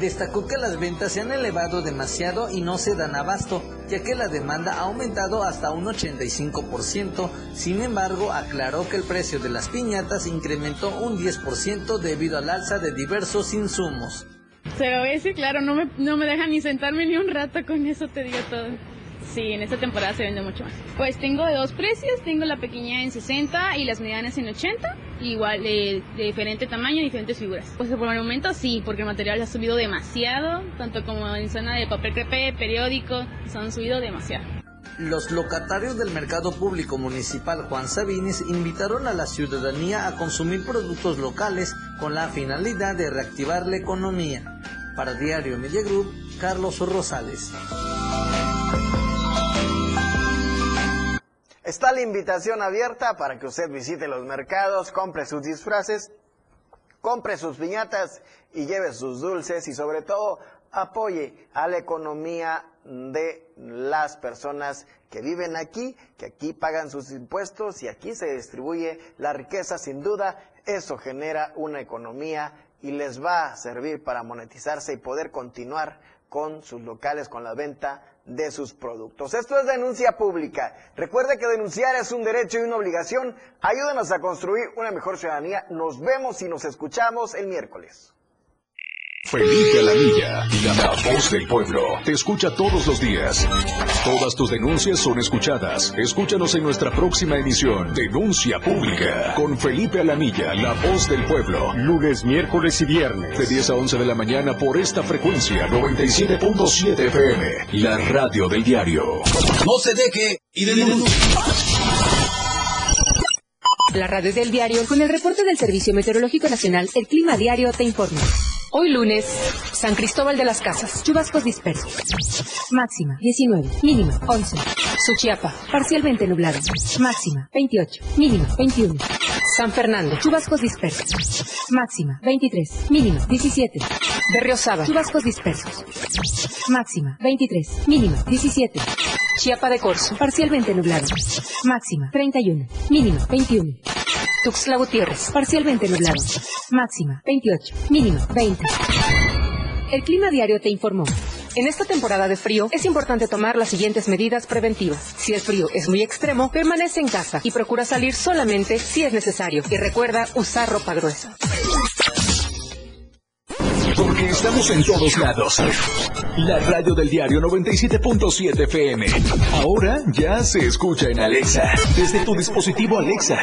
Destacó que las ventas se han elevado demasiado y no se dan abasto, ya que la demanda ha aumentado hasta un 85%. Sin embargo, aclaró que el precio de las piñatas incrementó un 10% debido al alza de diversos insumos. Se lo voy a decir, claro, no me, no me deja ni sentarme ni un rato con eso, te digo todo. Sí, en esta temporada se vende mucho más. Pues tengo dos precios, tengo la pequeña en 60 y las medianas en 80, igual de, diferente tamaño diferentes figuras. Pues por el momento sí, porque el material ha subido demasiado, tanto como en zona de papel crepé, periódico, se han subido demasiado. Los locatarios del mercado público municipal Juan Sabines invitaron a la ciudadanía a consumir productos locales con la finalidad de reactivar la economía. Para Diario Media Group, Carlos Rosales. Está la invitación abierta para que usted visite los mercados, compre sus disfraces, compre sus piñatas y lleve sus dulces y sobre todo apoye a la economía de las personas que viven aquí, que aquí pagan sus impuestos y aquí se distribuye la riqueza sin duda. Eso genera una economía y les va a servir para monetizarse y poder continuar con sus locales, con la venta de sus productos. Esto es denuncia pública. Recuerde que denunciar es un derecho y una obligación. Ayúdenos a construir una mejor ciudadanía. Nos vemos y nos escuchamos el miércoles. Felipe Alamilla, la voz del pueblo, te escucha todos los días. Todas tus denuncias son escuchadas. Escúchanos en nuestra próxima emisión, Denuncia Pública, con Felipe Alamilla, la voz del pueblo. Lunes, miércoles y viernes. De 10 a 11 de la mañana por esta frecuencia, 97.7 FM, la radio del diario. No se deje y denuncie. La radio del diario, con el reporte del Servicio Meteorológico Nacional, el Clima Diario te informa. Hoy lunes, San Cristóbal de las Casas, chubascos dispersos. Máxima 19, mínima 11. Suchiapa, parcialmente nublado. Máxima 28, mínima 21. San Fernando, chubascos dispersos. Máxima 23, mínima 17. Berriosaba, chubascos dispersos. Máxima 23, mínima 17. Chiapa de Corzo, parcialmente nublado. Máxima 31, mínima 21. Tuxtla Gutiérrez, parcialmente nublado. Máxima 28, mínimo 20. El clima diario te informó. En esta temporada de frío es importante tomar las siguientes medidas preventivas. Si el frío es muy extremo, permanece en casa y procura salir solamente si es necesario. Y recuerda usar ropa gruesa. Porque estamos en todos lados. La radio del diario 97.7 FM. Ahora ya se escucha en Alexa. Desde tu dispositivo Alexa.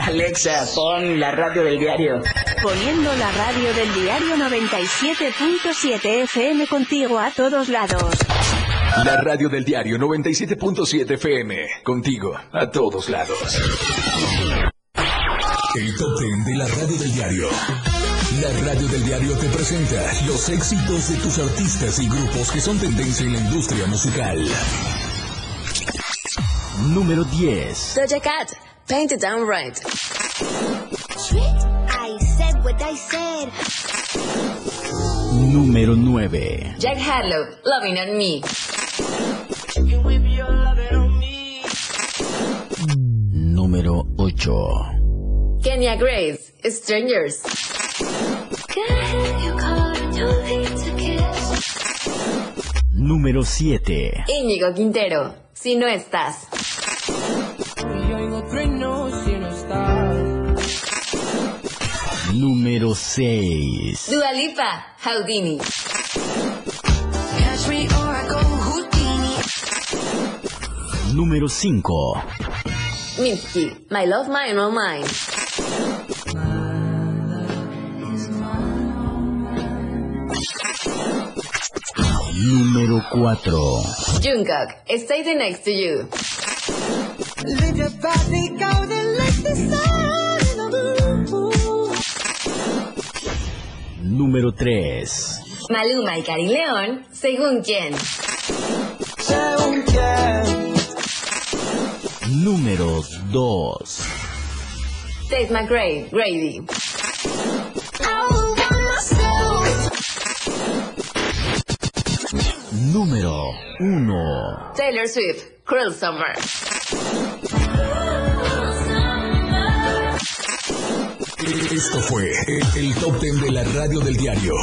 Alexa, pon la radio del diario. Poniendo la radio del diario 97.7 FM contigo a todos lados. La radio del diario 97.7 FM. Contigo a todos lados. El top ten de la radio del diario. La radio del diario te presenta los éxitos de tus artistas y grupos que son tendencia en la industria musical. Número 10. Doja Cat, Paint It Down Right. I said what I said. Número 9. Jack Harlow, Loving on Me. Número 8. Kenya Grace, Strangers. Número 7. Íñigo Quintero, Si no estás. Número 6. Dua Lipa, Houdini. Número 5. Mitski, My Love, Mine, All Mine. Número 4. Jungkook, Stay the Next to You. Número 3. Maluma y Karim León, Según quién. Número 2. Tate McRae, Grady. Número 1. Taylor Swift, Cruel Summer. Esto fue el, top ten de la radio del diario.